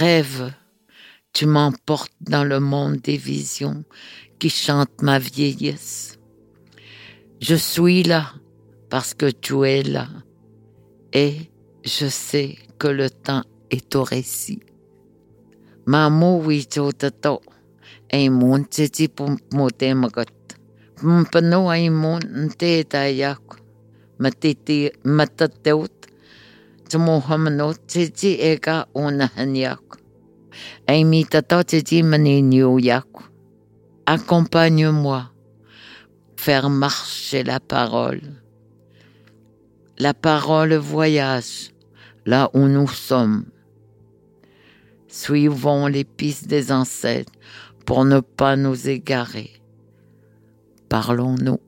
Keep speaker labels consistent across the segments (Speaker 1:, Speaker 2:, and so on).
Speaker 1: rêve, tu m'emportes dans le monde des visions qui chantent ma vieillesse. Je suis là parce que tu es là et je sais que le temps est au récit. Mamu wito tato, ei mun titi pum mote magat. Mpano ai mun nte tayak, matiti matateut, tamo hamano titi ega ona yak. Accompagne-moi, faire marcher la parole. La parole voyage là où nous sommes. Suivons les pistes des ancêtres pour ne pas nous égarer. Parlons-nous.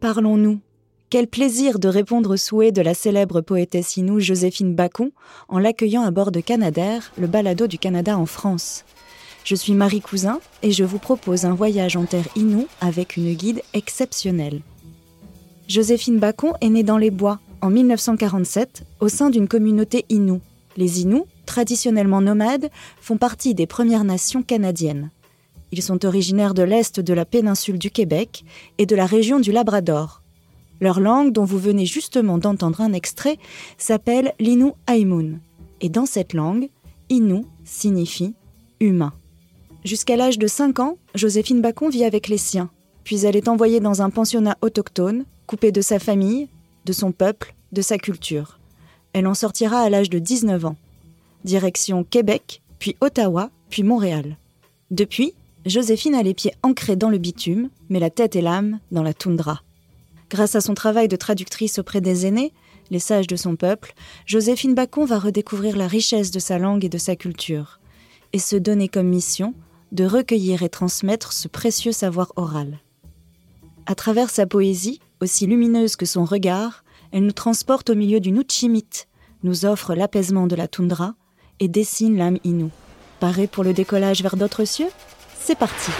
Speaker 2: Parlons-nous. Quel plaisir de répondre aux souhaits de la célèbre poétesse inou Joséphine Bacon en l'accueillant à bord de Canadair, le balado du Canada en France. Je suis Marie Cousin et je vous propose un voyage en terre inou avec une guide exceptionnelle. Joséphine Bacon est née dans les bois en 1947 au sein d'une communauté inou. Les Inuits, traditionnellement nomades, font partie des Premières Nations canadiennes. Ils sont originaires de l'est de la péninsule du Québec et de la région du Labrador. Leur langue, dont vous venez justement d'entendre un extrait, s'appelle l'Inu Aimun. Et dans cette langue, Inu signifie humain. Jusqu'à l'âge de 5 ans, Joséphine Bacon vit avec les siens, puis elle est envoyée dans un pensionnat autochtone, coupée de sa famille, de son peuple, de sa culture. Elle en sortira à l'âge de 19 ans. Direction Québec, puis Ottawa, puis Montréal. Depuis, Joséphine a les pieds ancrés dans le bitume, mais la tête et l'âme dans la toundra. Grâce à son travail de traductrice auprès des aînés, les sages de son peuple, Joséphine Bacon va redécouvrir la richesse de sa langue et de sa culture, et se donner comme mission de recueillir et transmettre ce précieux savoir oral. À travers sa poésie, aussi lumineuse que son regard, elle nous transporte au milieu du Nuchimit, nous offre l'apaisement de la toundra et dessine l'âme Inou. Paré pour le décollage vers d'autres cieux C'est parti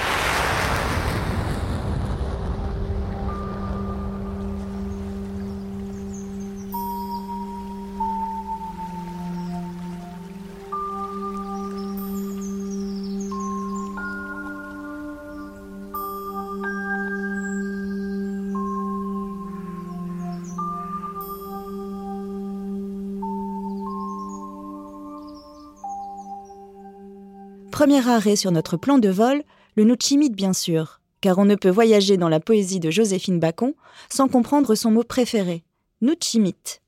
Speaker 2: Premier arrêt sur notre plan de vol, le Nuchimit bien sûr, car on ne peut voyager dans la poésie de Joséphine Bacon sans comprendre son mot préféré, Nuchimit.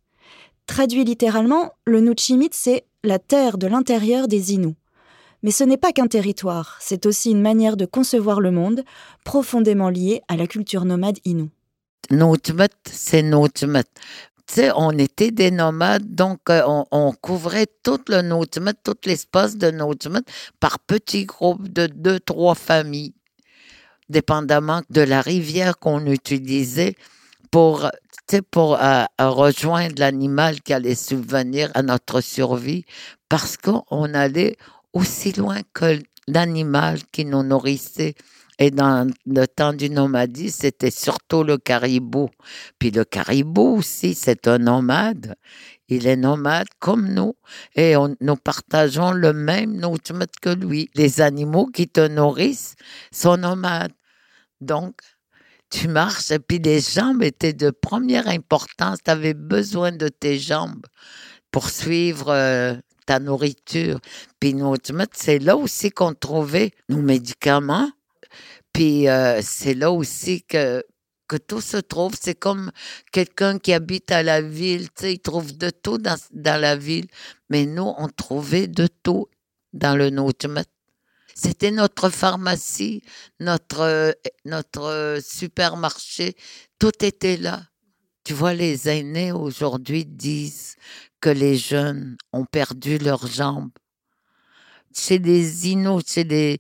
Speaker 2: Traduit littéralement, le Nuchimit c'est la terre de l'intérieur des Inuits. Mais ce n'est pas qu'un territoire, c'est aussi une manière de concevoir le monde profondément liée à la culture nomade Inou.
Speaker 1: Nutmet, c'est On était des nomades, donc euh, on, couvrait tout le Notmet, tout l'espace de Notmet par petits groupes de deux, trois familles, dépendamment de la rivière qu'on utilisait pour, pour euh, rejoindre l'animal qui allait subvenir à notre survie, parce qu'on allait aussi loin que l'animal qui nous nourrissait. Et dans le temps du nomadisme, c'était surtout le caribou. Puis le caribou aussi, c'est un nomade. Il est nomade comme nous et nous partageons le même nourriture que lui. Les animaux qui te nourrissent sont nomades. Donc, tu marches et puis les jambes étaient de première importance. Tu avais besoin de tes jambes pour suivre euh, ta nourriture. Puis c'est là aussi qu'on trouvait nos médicaments puis euh, c'est là aussi que, que tout se trouve. C'est comme quelqu'un qui habite à la ville, tu sais, il trouve de tout dans, dans la ville. Mais nous, on trouvait de tout dans le nôtre. C'était notre pharmacie, notre, notre supermarché, tout était là. Tu vois, les aînés aujourd'hui disent que les jeunes ont perdu leurs jambes. C'est des inos, c'est des,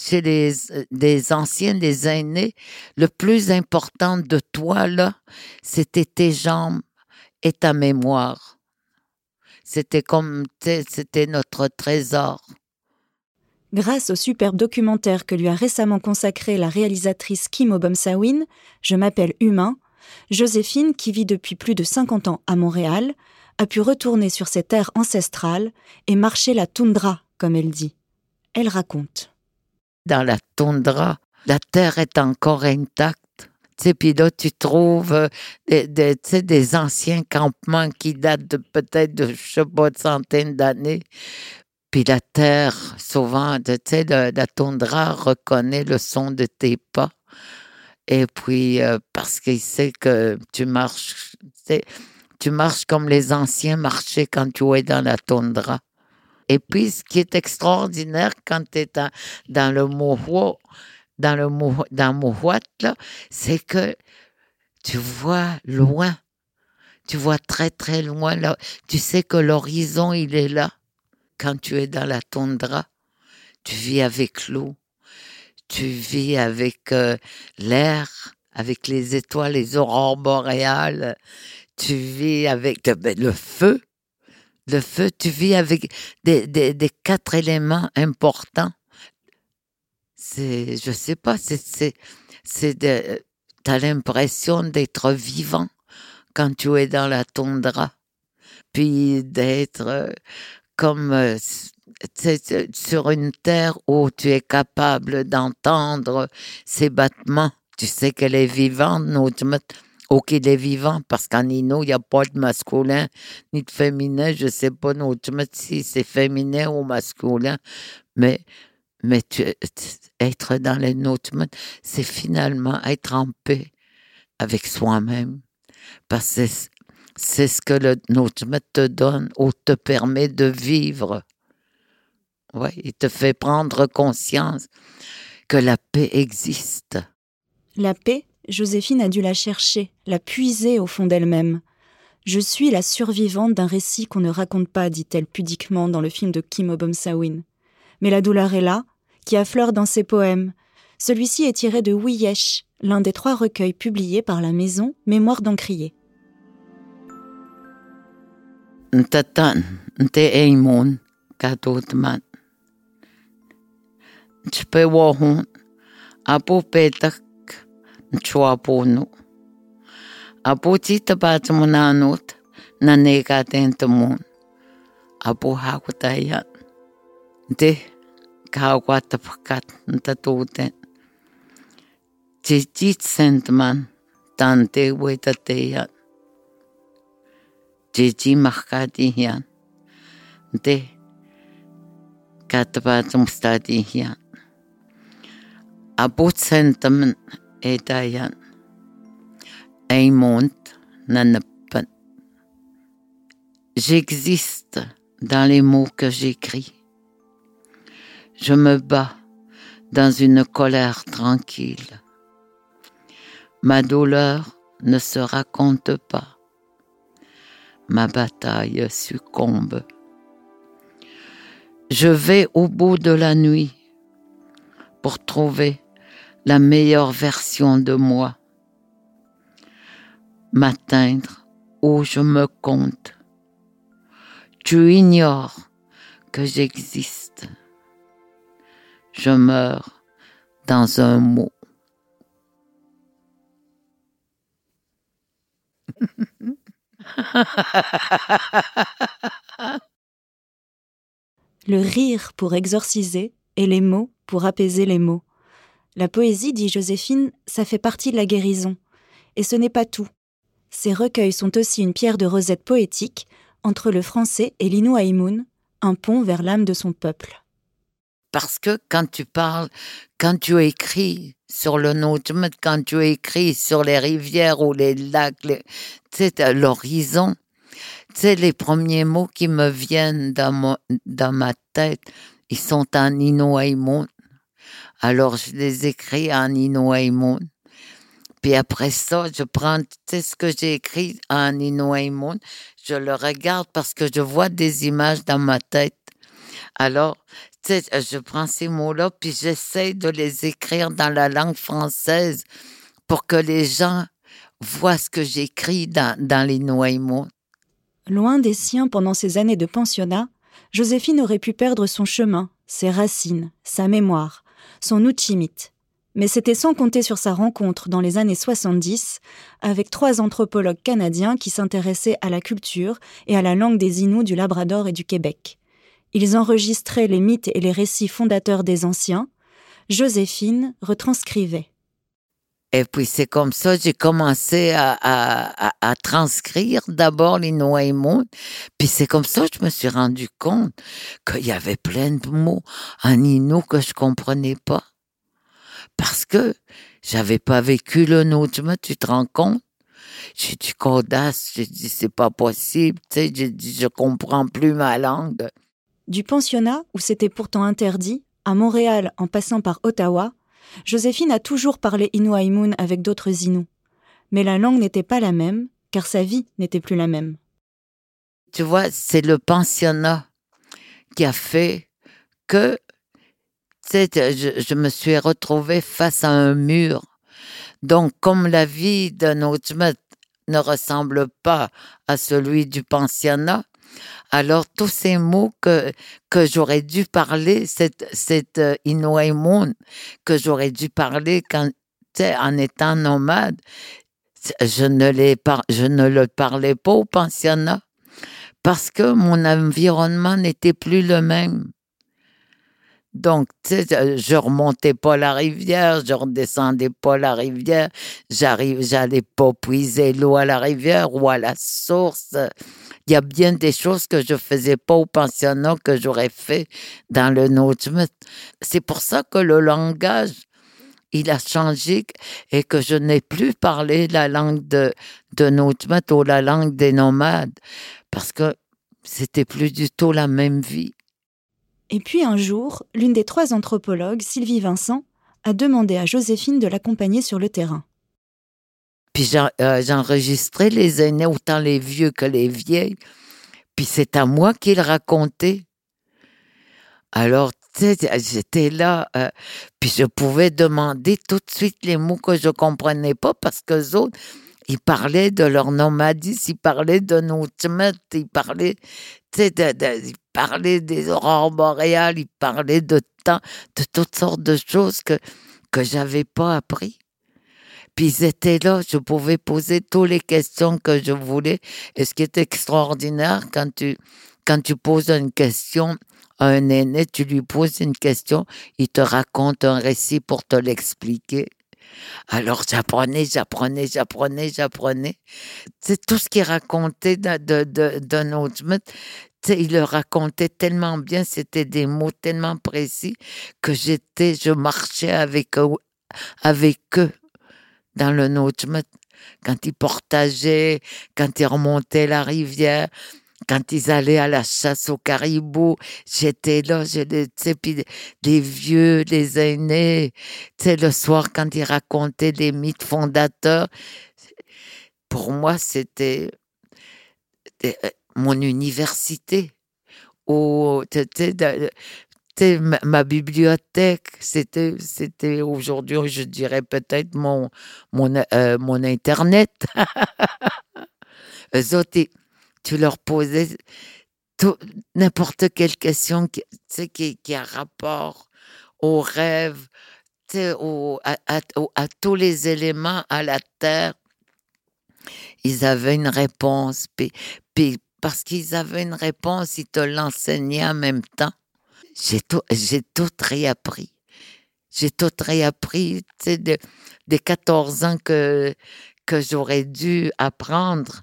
Speaker 1: chez les, des anciens, des aînés, le plus important de toi, là, c'était tes jambes et ta mémoire. C'était comme, c'était notre trésor.
Speaker 2: Grâce au superbe documentaire que lui a récemment consacré la réalisatrice Kim Obamsawin, Je m'appelle Humain, Joséphine, qui vit depuis plus de 50 ans à Montréal, a pu retourner sur ses terres ancestrales et marcher la toundra, comme elle dit. Elle raconte.
Speaker 1: Dans la toundra, la terre est encore intacte. Puis là, tu trouves euh, des, des, anciens campements qui datent de peut-être de, je sais pas, de centaines d'années. Puis la terre, souvent, tu sais, la toundra reconnaît le son de tes pas. Et puis, euh, parce qu'il sait que tu marches, tu marches comme les anciens marchaient quand tu es dans la toundra. Et puis, ce qui est extraordinaire quand tu es dans, le Mohua, dans le dans là, c'est que tu vois loin. Tu vois très, très loin. Là. Tu sais que l'horizon, il est là quand tu es dans la toundra, tu vis avec l'eau, tu vis avec euh, l'air, avec les étoiles, les aurores boréales, tu vis avec ben, le feu. Le feu, tu vis avec des, des, quatre éléments importants. C'est, je sais pas, c'est, c'est, t'as l'impression d'être vivant quand tu es dans la toundra, puis d'être euh, comme euh, sur une terre où tu es capable d'entendre ses battements. Tu sais qu'elle est vivante, ou qu'il est vivant, parce qu'en Ino, il n'y a pas de masculin ni de féminin. Je ne sais pas si c'est féminin ou masculin, mais, mais être dans les Noutmet, c'est finalement être en paix avec soi-même. Parce que c'est ce que le Nujmet te donne ou te permet de vivre. Ouais, il te fait prendre conscience que la paix existe.
Speaker 2: La paix, Joséphine a dû la chercher, la puiser au fond d'elle-même. Je suis la survivante d'un récit qu'on ne raconte pas, dit-elle pudiquement dans le film de Kim Obom-Sawin. Mais la douleur est là, qui affleure dans ses poèmes. Celui-ci est tiré de Wiyesh, l'un des trois recueils publiés par la maison Mémoire d'Encrier.
Speaker 1: chuapunu. Apu chita patsumunanut na nega tentumun. Apu hakutayan. De kawata pakat tatuten. Chichit sentman tante wetateyan. deh mahkatiyan. De hian. Apu sentman Edayan. Aimont Nanapan. J'existe dans les mots que j'écris. Je me bats dans une colère tranquille. Ma douleur ne se raconte pas ma bataille succombe. Je vais au bout de la nuit pour trouver la meilleure version de moi, m'atteindre où je me compte. Tu ignores que j'existe. Je meurs dans un mot.
Speaker 2: Le rire pour exorciser et les mots pour apaiser les mots. La poésie, dit Joséphine, ça fait partie de la guérison. Et ce n'est pas tout. Ces recueils sont aussi une pierre de rosette poétique entre le français et l'Inuaïmoun, un pont vers l'âme de son peuple.
Speaker 1: Parce que quand tu parles, quand tu écris sur le Notmet, quand tu écris sur les rivières ou les lacs, c'est l'horizon, c'est les premiers mots qui me viennent dans, dans ma tête, ils sont en Inuaïmoun. Alors je les écris en Inuaïmoun. Puis après ça, je prends ce que j'ai écrit en Inuaïmoun, je le regarde parce que je vois des images dans ma tête. Alors, je prends ces mots-là, puis j'essaie de les écrire dans la langue française pour que les gens voient ce que j'écris dans, dans les.
Speaker 2: Loin des siens pendant ces années de pensionnat, Joséphine aurait pu perdre son chemin, ses racines, sa mémoire, son outimite. mais c'était sans compter sur sa rencontre dans les années 70 avec trois anthropologues canadiens qui s'intéressaient à la culture et à la langue des Inuits du Labrador et du Québec. Ils enregistraient les mythes et les récits fondateurs des anciens. Joséphine retranscrivait.
Speaker 1: Et puis c'est comme ça j'ai commencé à, à, à, transcrire d'abord les Noaimon. Puis c'est comme ça que je me suis rendu compte qu'il y avait plein de mots en Inou que je comprenais pas. Parce que j'avais pas vécu le nôtre, tu te rends compte? J'ai dit qu'audace, j'ai dit c'est pas possible, tu sais, j'ai dit je comprends plus ma langue.
Speaker 2: Du pensionnat, où c'était pourtant interdit, à Montréal en passant par Ottawa, Joséphine a toujours parlé Inuaimun avec d'autres Inuits. Mais la langue n'était pas la même, car sa vie n'était plus la même.
Speaker 1: Tu vois, c'est le pensionnat qui a fait que je, je me suis retrouvée face à un mur. Donc, comme la vie d'un autre ne ressemble pas à celui du pensionnat, alors, tous ces mots que, j'aurais dû parler, cette, cette euh, que j'aurais dû parler quand, en étant nomade, je ne, je ne le parlais pas au pensionnat parce que mon environnement n'était plus le même. Donc, tu sais, je remontais pas la rivière, je redescendais pas la rivière, j'arrive, j'allais pas puiser l'eau à la rivière ou à la source. Il y a bien des choses que je faisais pas au pensionnat que j'aurais fait dans le Nautilus. C'est pour ça que le langage, il a changé et que je n'ai plus parlé la langue de, de ou la langue des nomades parce que c'était plus du tout la même vie.
Speaker 2: Et puis un jour, l'une des trois anthropologues, Sylvie Vincent, a demandé à Joséphine de l'accompagner sur le terrain.
Speaker 1: Puis euh, j'enregistrais les aînés, autant les vieux que les vieilles. Puis c'est à moi qu'ils racontaient. Alors, j'étais là, euh, puis je pouvais demander tout de suite les mots que je comprenais pas parce que autres, ils parlaient de leur nomadisme, ils parlaient de nos ils parlaient, ils parlaient des aurores boréales, ils parlaient de temps, de toutes sortes de choses que, que j'avais pas appris. Puis ils étaient là, je pouvais poser toutes les questions que je voulais. Et ce qui est extraordinaire, quand tu, quand tu poses une question à un aîné, tu lui poses une question, il te raconte un récit pour te l'expliquer. Alors j'apprenais, j'apprenais, j'apprenais, j'apprenais. C'est tout ce qu'il racontait de, de, de, il le racontait tellement bien, c'était des mots tellement précis que j'étais, je marchais avec eux, avec eux dans le Notchmet. Quand ils portageaient, quand ils remontaient la rivière, quand ils allaient à la chasse au caribou, j'étais là, je sais, puis les vieux, les aînés, tu le soir quand ils racontaient les mythes fondateurs, pour moi, c'était euh, mon université. Sais, ma, bibliothèque, c'était, c'était aujourd'hui, je dirais peut-être mon, mon, euh, mon Internet. Eux tu leur posais n'importe quelle question qui, qui, qui a rapport au rêve, au, à, tous les éléments, à la terre, ils avaient une réponse. Puis, puis parce qu'ils avaient une réponse, ils te l'enseignaient en même temps. J'ai tout, tout réappris. J'ai tout réappris, des 14 ans que, que j'aurais dû apprendre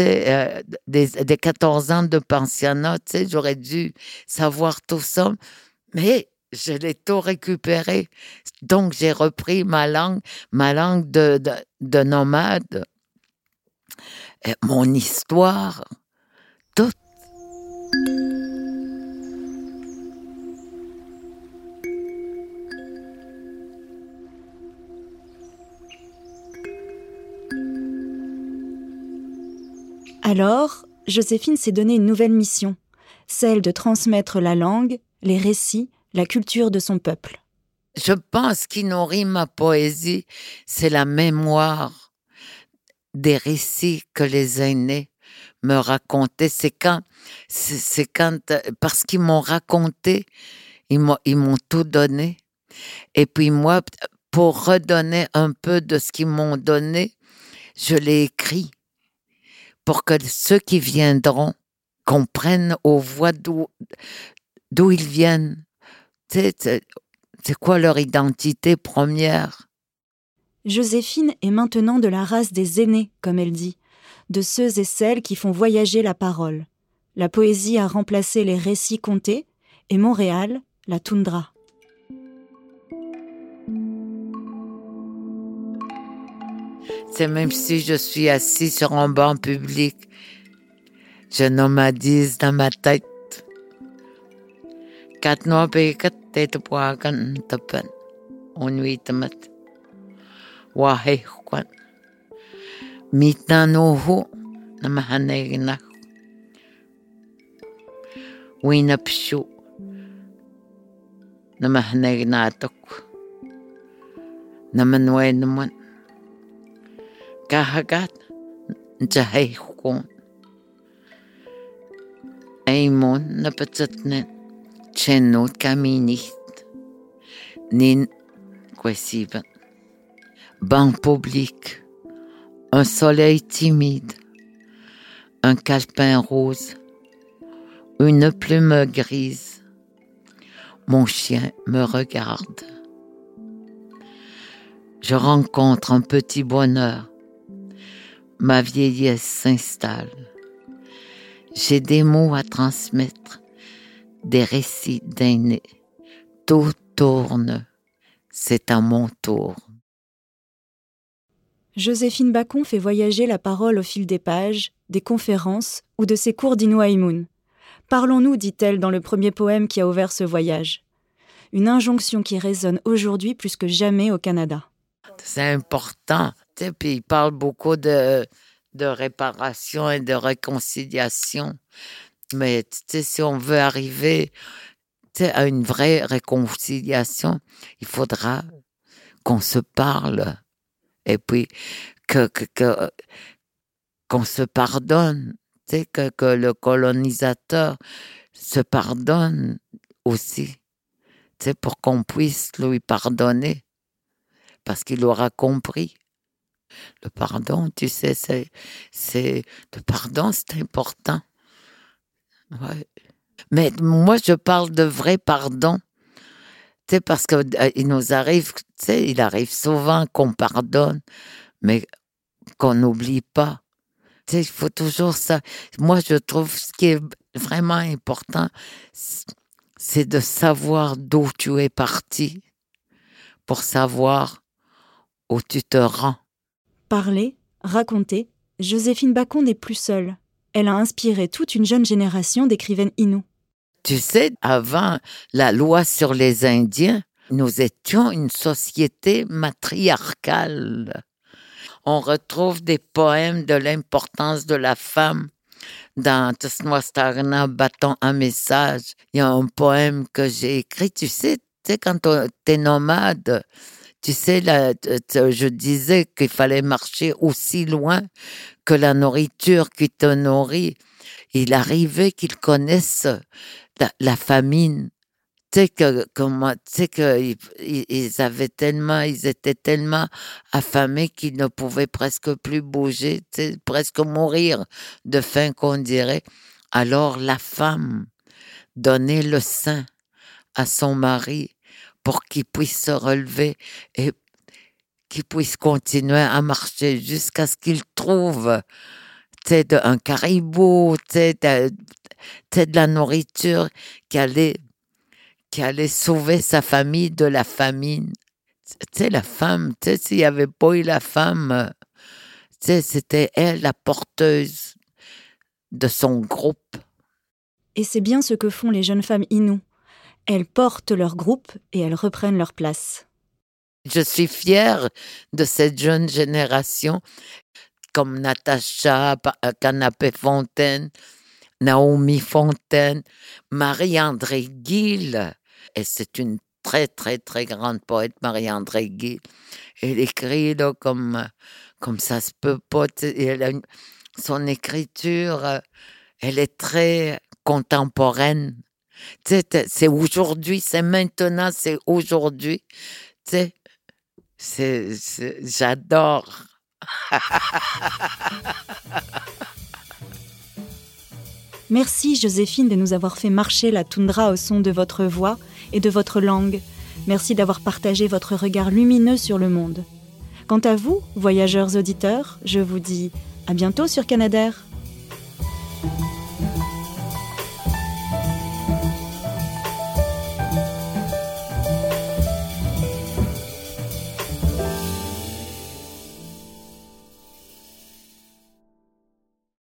Speaker 1: euh, des, des 14 ans de pensionnat, j'aurais dû savoir tout ça, mais je l'ai tout récupéré. Donc, j'ai repris ma langue, ma langue de, de, de nomade, mon histoire, tout.
Speaker 2: Alors, Joséphine s'est donné une nouvelle mission, celle de transmettre la langue, les récits, la culture de son peuple.
Speaker 1: Je pense qu'il nourrit ma poésie, c'est la mémoire des récits que les aînés me racontaient. C'est quand, c'est quand, parce qu'ils m'ont raconté, ils m'ont, ils m'ont tout donné. Et puis moi, pour redonner un peu de ce qu'ils m'ont donné, je l'ai écrit pour que ceux qui viendront comprennent aux voix d'où ils viennent. C'est quoi leur identité première?
Speaker 2: Joséphine est maintenant de la race des aînés, comme elle dit, de ceux et celles qui font voyager la parole. La poésie a remplacé les récits contés et Montréal, la toundra.
Speaker 1: Même si je suis assis sur un banc public, je nomadise dans ma tête. Kat no pe kat te Kahagat njahay hukon. Eimon patsatnen. Chenot kaminit. Nin. Banc public. Un soleil timide. Un calepin rose. Une plume grise. Mon chien me regarde. Je rencontre un petit bonheur ma vieillesse s'installe. J'ai des mots à transmettre, des récits d'aînés. Tout tourne, c'est à mon tour.
Speaker 2: Joséphine Bacon fait voyager la parole au fil des pages, des conférences ou de ses cours d'Inouaïmoun. Parlons-nous, dit-elle dans le premier poème qui a ouvert ce voyage. Une injonction qui résonne aujourd'hui plus que jamais au Canada.
Speaker 1: C'est important puis il parle beaucoup de, de réparation et de réconciliation. Mais si on veut arriver à une vraie réconciliation, il faudra qu'on se parle et puis qu'on se pardonne, que, que le colonisateur se pardonne aussi, pour qu'on puisse lui pardonner, parce qu'il aura compris. Le pardon, tu sais, c'est, c'est, le pardon, c'est important. Mais moi, je parle de vrai pardon. Tu sais, parce qu'il euh, nous arrive, tu sais, il arrive souvent qu'on pardonne, mais qu'on n'oublie pas. Tu sais, il faut toujours ça. Moi, je trouve ce qui est vraiment important, c'est de savoir d'où tu es parti pour savoir où tu te rends.
Speaker 2: Parler, raconter, Joséphine Bacon n'est plus seule. Elle a inspiré toute une jeune génération d'écrivaines inou.
Speaker 1: Tu sais, avant la loi sur les Indiens, nous étions une société matriarcale. On retrouve des poèmes de l'importance de la femme dans Tsnoistagna, Bâton un message. Il y a un poème que j'ai écrit, tu sais, tu sais quand tu es nomade, tu sais, je disais qu'il fallait marcher aussi loin que la nourriture qui te nourrit. Il arrivait qu'ils connaissent la, famine. Tu sais que, avaient tellement, ils étaient tellement affamés qu'ils ne pouvaient presque plus bouger, presque mourir de faim qu'on dirait. Alors la femme donnait le sein à son mari pour qu'il puisse se relever et qu'il puisse continuer à marcher jusqu'à ce qu'il trouve un caribou, de, de la nourriture qui allait, qui allait sauver sa famille de la famine. Tu la femme, s'il n'y avait pas eu la femme, c'était elle la porteuse de son groupe.
Speaker 2: Et c'est bien ce que font les jeunes femmes Inou. Elles portent leur groupe et elles reprennent leur place.
Speaker 1: Je suis fière de cette jeune génération, comme Natacha Canapé Fontaine, Naomi Fontaine, Marie-André Gill. Et c'est une très, très, très grande poète, Marie-André Gill. Elle écrit là, comme, comme ça se peut pas. son écriture, elle est très contemporaine c'est aujourd'hui, c'est maintenant, c'est aujourd'hui. J'adore.
Speaker 2: Merci Joséphine de nous avoir fait marcher la toundra au son de votre voix et de votre langue. Merci d'avoir partagé votre regard lumineux sur le monde. Quant à vous, voyageurs auditeurs, je vous dis à bientôt sur Canadair.